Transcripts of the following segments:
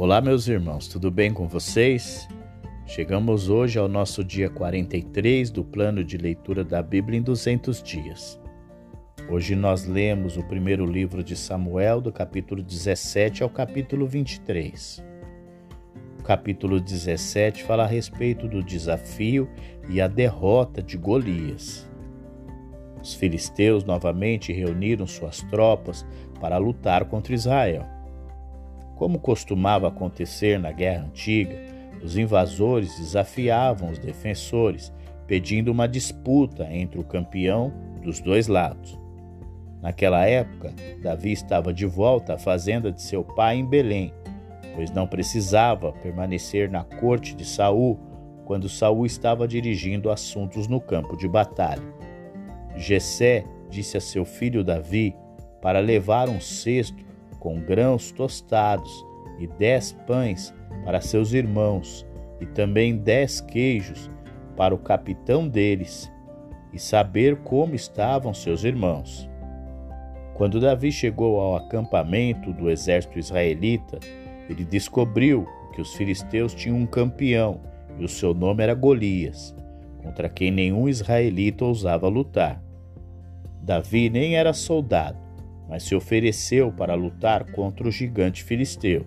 Olá, meus irmãos, tudo bem com vocês? Chegamos hoje ao nosso dia 43 do plano de leitura da Bíblia em 200 dias. Hoje nós lemos o primeiro livro de Samuel, do capítulo 17 ao capítulo 23. O capítulo 17 fala a respeito do desafio e a derrota de Golias. Os filisteus novamente reuniram suas tropas para lutar contra Israel. Como costumava acontecer na guerra antiga, os invasores desafiavam os defensores, pedindo uma disputa entre o campeão dos dois lados. Naquela época, Davi estava de volta à fazenda de seu pai em Belém, pois não precisava permanecer na corte de Saul quando Saul estava dirigindo assuntos no campo de batalha. Jessé disse a seu filho Davi para levar um cesto com grãos tostados e dez pães para seus irmãos e também dez queijos para o capitão deles e saber como estavam seus irmãos. Quando Davi chegou ao acampamento do exército israelita, ele descobriu que os filisteus tinham um campeão e o seu nome era Golias, contra quem nenhum israelita ousava lutar. Davi nem era soldado, mas se ofereceu para lutar contra o gigante filisteu.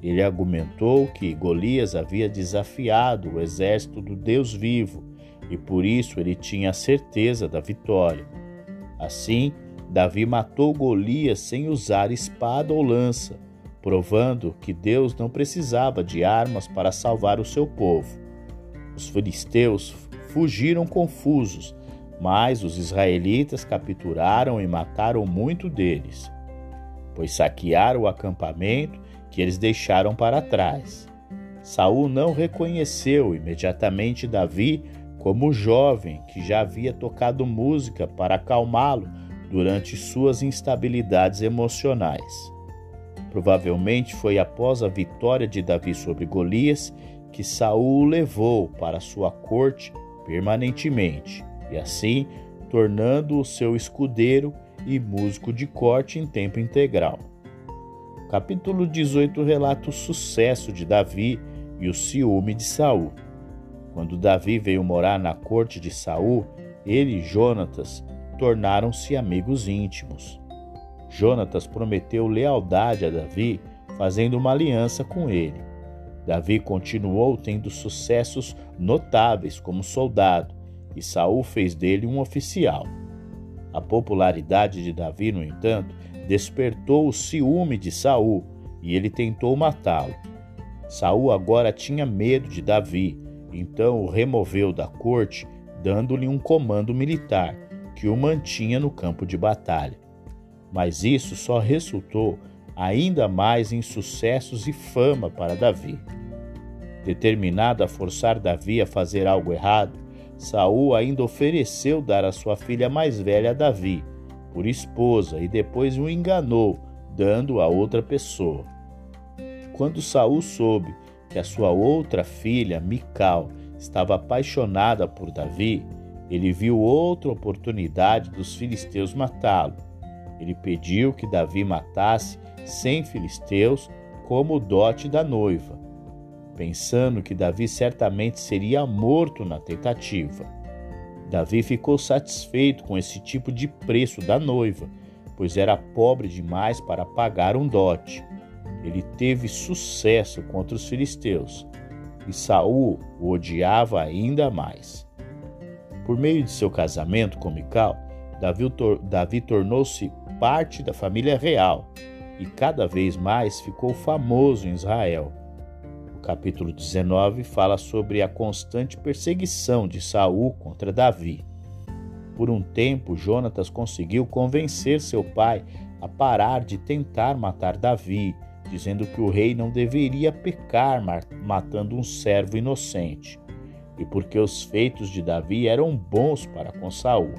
Ele argumentou que Golias havia desafiado o exército do Deus vivo e por isso ele tinha a certeza da vitória. Assim, Davi matou Golias sem usar espada ou lança, provando que Deus não precisava de armas para salvar o seu povo. Os filisteus fugiram confusos mas os israelitas capturaram e mataram muito deles, pois saquearam o acampamento que eles deixaram para trás. Saul não reconheceu imediatamente Davi como o jovem que já havia tocado música para acalmá-lo durante suas instabilidades emocionais. Provavelmente foi após a vitória de Davi sobre Golias que Saul o levou para sua corte permanentemente e assim tornando-o seu escudeiro e músico de corte em tempo integral. O capítulo 18 relata o sucesso de Davi e o ciúme de Saul. Quando Davi veio morar na corte de Saul, ele e Jonatas tornaram-se amigos íntimos. Jonatas prometeu lealdade a Davi, fazendo uma aliança com ele. Davi continuou tendo sucessos notáveis como soldado, e Saul fez dele um oficial. A popularidade de Davi, no entanto, despertou o ciúme de Saul e ele tentou matá-lo. Saul agora tinha medo de Davi, então o removeu da corte, dando-lhe um comando militar que o mantinha no campo de batalha. Mas isso só resultou ainda mais em sucessos e fama para Davi. Determinado a forçar Davi a fazer algo errado, Saul ainda ofereceu dar a sua filha mais velha a Davi por esposa e depois o enganou, dando a outra pessoa. Quando Saul soube que a sua outra filha, Mical, estava apaixonada por Davi, ele viu outra oportunidade dos filisteus matá-lo. Ele pediu que Davi matasse cem filisteus como dote da noiva pensando que Davi certamente seria morto na tentativa. Davi ficou satisfeito com esse tipo de preço da noiva, pois era pobre demais para pagar um dote. Ele teve sucesso contra os filisteus e Saul o odiava ainda mais. Por meio de seu casamento com Mical, Davi, tor Davi tornou-se parte da família real e cada vez mais ficou famoso em Israel capítulo 19 fala sobre a constante perseguição de Saul contra Davi. Por um tempo, Jonatas conseguiu convencer seu pai a parar de tentar matar Davi, dizendo que o rei não deveria pecar matando um servo inocente, e porque os feitos de Davi eram bons para com Saul.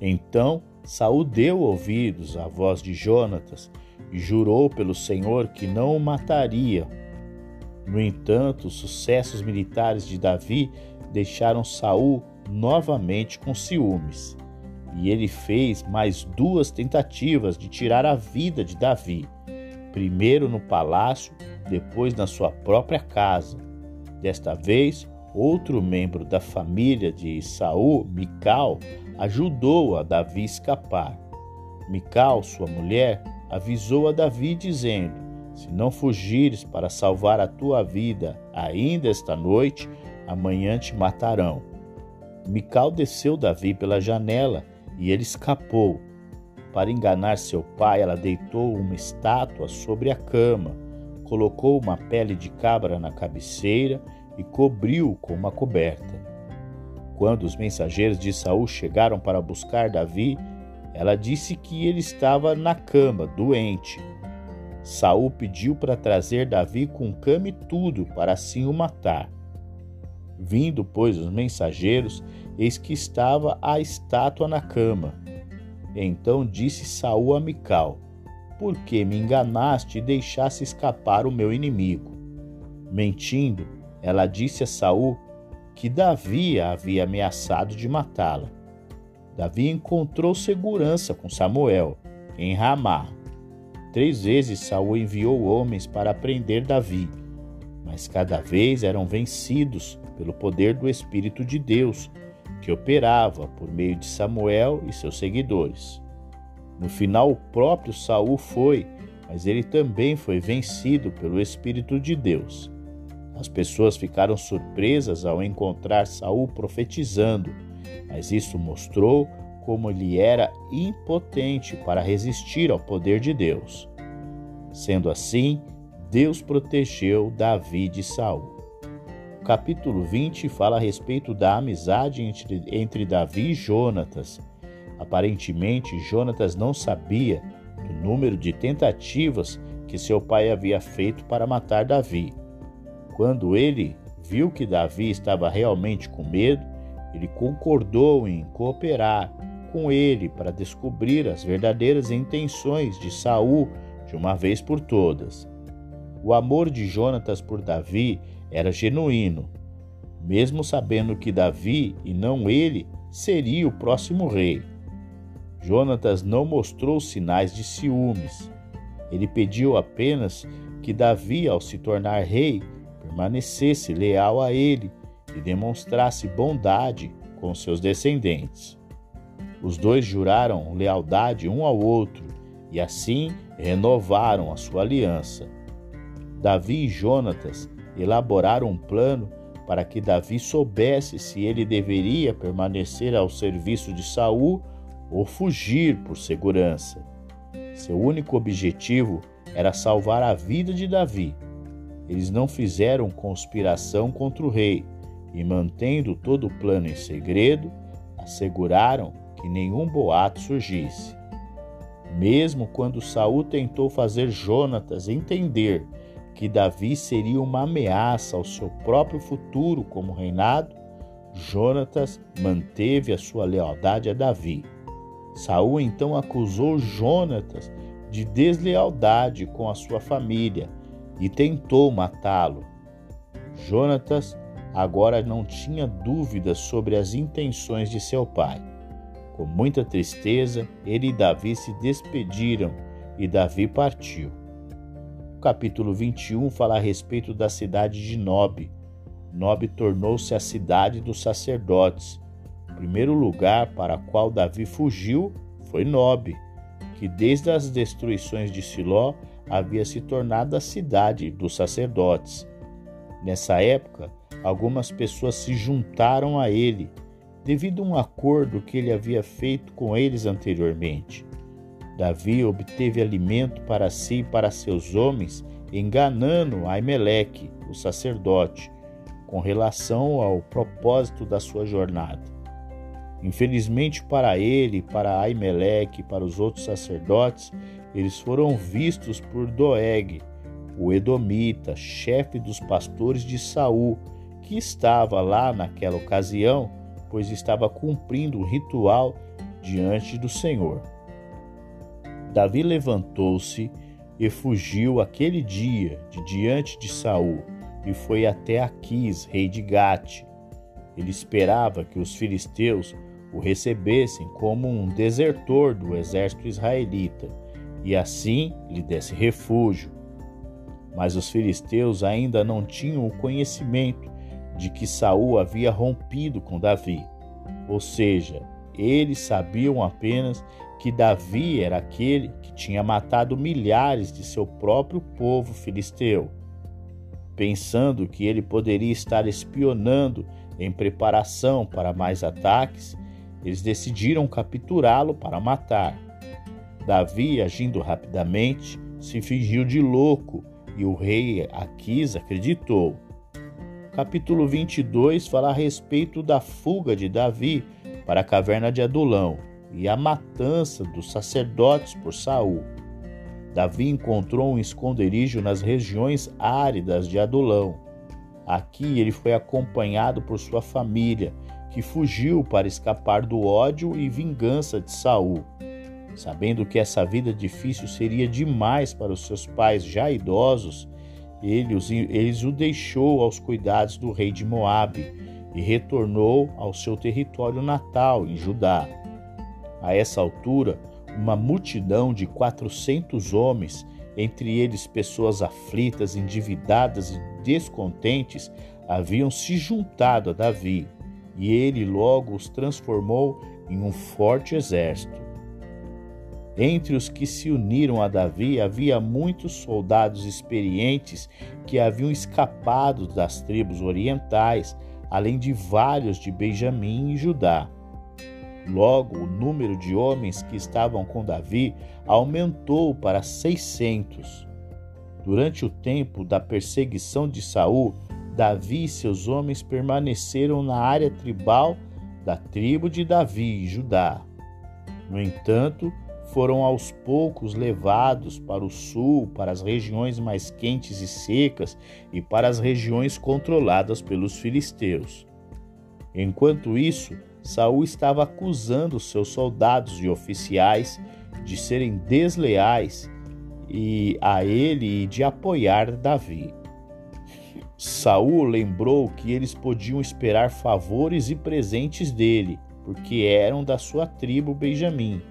Então, Saul deu ouvidos à voz de Jonatas e jurou pelo Senhor que não o mataria no entanto, os sucessos militares de Davi deixaram Saul novamente com ciúmes, e ele fez mais duas tentativas de tirar a vida de Davi. primeiro no palácio, depois na sua própria casa. Desta vez, outro membro da família de Saul, Mical, ajudou a Davi escapar. Mical, sua mulher, avisou a Davi dizendo: Se não fugires para salvar a tua vida ainda esta noite, amanhã te matarão. Mical desceu Davi pela janela e ele escapou. Para enganar seu pai, ela deitou uma estátua sobre a cama, colocou uma pele de cabra na cabeceira e cobriu com uma coberta. Quando os mensageiros de Saul chegaram para buscar Davi, ela disse que ele estava na cama, doente. Saul pediu para trazer Davi com cama e tudo, para assim o matar. Vindo, pois, os mensageiros, eis que estava a estátua na cama. Então disse Saul a Mical: Por que me enganaste e deixaste escapar o meu inimigo? Mentindo, ela disse a Saul que Davi havia ameaçado de matá-la. Davi encontrou segurança com Samuel em Ramá. Três vezes Saul enviou homens para prender Davi, mas cada vez eram vencidos pelo poder do Espírito de Deus, que operava por meio de Samuel e seus seguidores. No final, o próprio Saul foi, mas ele também foi vencido pelo Espírito de Deus. As pessoas ficaram surpresas ao encontrar Saul profetizando mas isso mostrou como ele era impotente para resistir ao poder de Deus. Sendo assim, Deus protegeu Davi de Saul. O capítulo 20 fala a respeito da amizade entre, entre Davi e Jonatas. Aparentemente, Jonatas não sabia do número de tentativas que seu pai havia feito para matar Davi. Quando ele viu que Davi estava realmente com medo, ele concordou em cooperar com ele para descobrir as verdadeiras intenções de Saul de uma vez por todas. O amor de Jonatas por Davi era genuíno, mesmo sabendo que Davi e não ele seria o próximo rei. Jonatas não mostrou sinais de ciúmes. Ele pediu apenas que Davi, ao se tornar rei, permanecesse leal a ele e demonstrasse bondade com seus descendentes. Os dois juraram lealdade um ao outro e assim renovaram a sua aliança. Davi e Jonatas elaboraram um plano para que Davi soubesse se ele deveria permanecer ao serviço de Saul ou fugir por segurança. Seu único objetivo era salvar a vida de Davi. Eles não fizeram conspiração contra o rei, e mantendo todo o plano em segredo, asseguraram que nenhum boato surgisse. Mesmo quando Saul tentou fazer Jonatas entender que Davi seria uma ameaça ao seu próprio futuro como reinado, Jonatas manteve a sua lealdade a Davi. Saul então acusou Jonatas de deslealdade com a sua família e tentou matá-lo. Jonatas agora não tinha dúvidas sobre as intenções de seu pai. Com muita tristeza, ele e Davi se despediram e Davi partiu. O capítulo 21 fala a respeito da cidade de Nob. Nob tornou-se a cidade dos sacerdotes. O primeiro lugar para qual Davi fugiu foi Nob, que desde as destruições de Siló havia se tornado a cidade dos sacerdotes. Nessa época, algumas pessoas se juntaram a ele, devido a um acordo que ele havia feito com eles anteriormente. Davi obteve alimento para si e para seus homens, enganando Aimeleque, o sacerdote, com relação ao propósito da sua jornada. Infelizmente para ele, para Aimeleque e para os outros sacerdotes, eles foram vistos por Doeg, o Edomita, chefe dos pastores de Saul, que estava lá naquela ocasião, pois estava cumprindo o ritual diante do Senhor. Davi levantou-se e fugiu aquele dia de diante de Saul e foi até Aquis, rei de Gate. Ele esperava que os filisteus o recebessem como um desertor do exército israelita, e assim lhe desse refúgio. Mas os filisteus ainda não tinham o conhecimento de que Saul havia rompido com Davi. Ou seja, eles sabiam apenas que Davi era aquele que tinha matado milhares de seu próprio povo filisteu. Pensando que ele poderia estar espionando em preparação para mais ataques, eles decidiram capturá-lo para matar. Davi, agindo rapidamente, se fingiu de louco e o rei Aquis acreditou. Capítulo 22 fala a respeito da fuga de Davi para a caverna de Adulão e a matança dos sacerdotes por Saul. Davi encontrou um esconderijo nas regiões áridas de Adulão. Aqui ele foi acompanhado por sua família, que fugiu para escapar do ódio e vingança de Saul. Sabendo que essa vida difícil seria demais para os seus pais já idosos, ele os, eles o deixou aos cuidados do rei de Moabe e retornou ao seu território natal, em Judá. A essa altura, uma multidão de quatrocentos homens, entre eles pessoas aflitas, endividadas e descontentes, haviam se juntado a Davi, e ele logo os transformou em um forte exército. Entre os que se uniram a Davi havia muitos soldados experientes que haviam escapado das tribos orientais, além de vários de Benjamim e Judá. Logo, o número de homens que estavam com Davi aumentou para 600. Durante o tempo da perseguição de Saul, Davi e seus homens permaneceram na área tribal da tribo de Davi e Judá. No entanto, foram aos poucos levados para o sul, para as regiões mais quentes e secas e para as regiões controladas pelos filisteus. Enquanto isso, Saul estava acusando seus soldados e oficiais de serem desleais e a ele e de apoiar Davi. Saul lembrou que eles podiam esperar favores e presentes dele, porque eram da sua tribo Benjamim.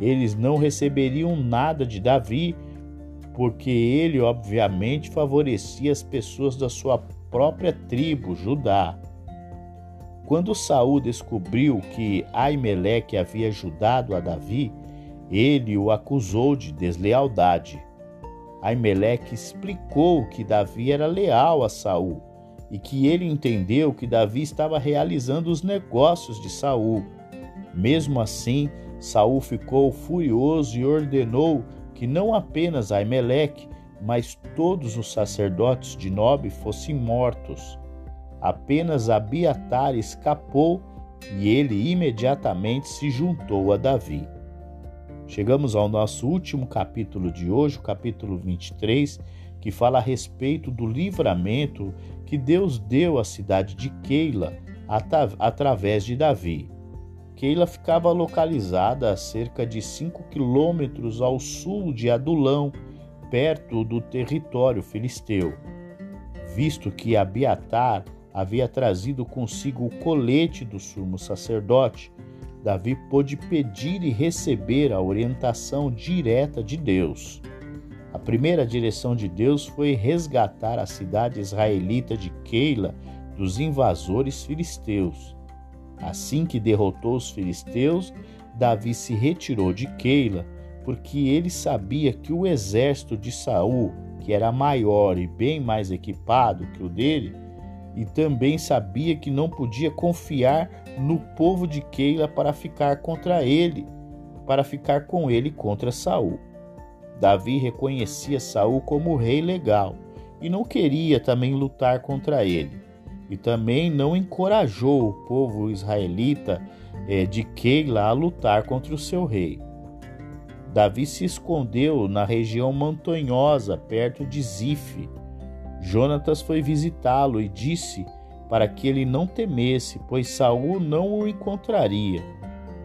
Eles não receberiam nada de Davi, porque ele obviamente favorecia as pessoas da sua própria tribo, Judá. Quando Saul descobriu que Aimeleque havia ajudado a Davi, ele o acusou de deslealdade. Aimeleque explicou que Davi era leal a Saul e que ele entendeu que Davi estava realizando os negócios de Saul. Mesmo assim, Saul ficou furioso e ordenou que não apenas Aimeleque, mas todos os sacerdotes de Nob fossem mortos. Apenas Abiatar escapou e ele imediatamente se juntou a Davi. Chegamos ao nosso último capítulo de hoje, o capítulo 23, que fala a respeito do livramento que Deus deu à cidade de Keila através de Davi. Keila ficava localizada a cerca de 5 quilômetros ao sul de Adulão, perto do território filisteu. Visto que Abiatar havia trazido consigo o colete do sumo sacerdote, Davi pôde pedir e receber a orientação direta de Deus. A primeira direção de Deus foi resgatar a cidade israelita de Keila dos invasores filisteus. Assim que derrotou os filisteus, Davi se retirou de Keila, porque ele sabia que o exército de Saul, que era maior e bem mais equipado que o dele, e também sabia que não podia confiar no povo de Keila para ficar contra ele, para ficar com ele contra Saul. Davi reconhecia Saul como rei legal e não queria também lutar contra ele. E também não encorajou o povo israelita é, de Keila a lutar contra o seu rei. Davi se escondeu na região montanhosa perto de Zif Jonatas foi visitá-lo e disse para que ele não temesse, pois Saul não o encontraria.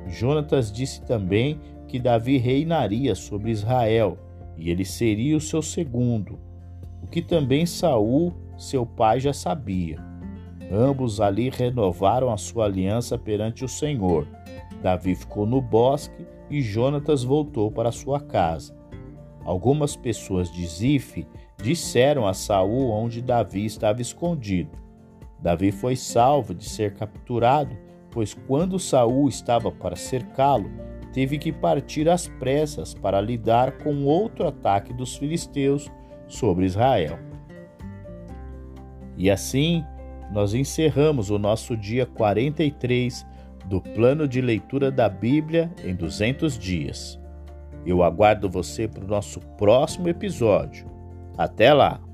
Jonatas disse também que Davi reinaria sobre Israel e ele seria o seu segundo, o que também Saul, seu pai, já sabia. Ambos ali renovaram a sua aliança perante o Senhor. Davi ficou no bosque e Jonatas voltou para sua casa. Algumas pessoas de Zif disseram a Saul onde Davi estava escondido. Davi foi salvo de ser capturado, pois quando Saul estava para cercá-lo, teve que partir às pressas para lidar com outro ataque dos filisteus sobre Israel. E assim, nós encerramos o nosso dia 43 do plano de leitura da Bíblia em 200 dias. Eu aguardo você para o nosso próximo episódio. Até lá!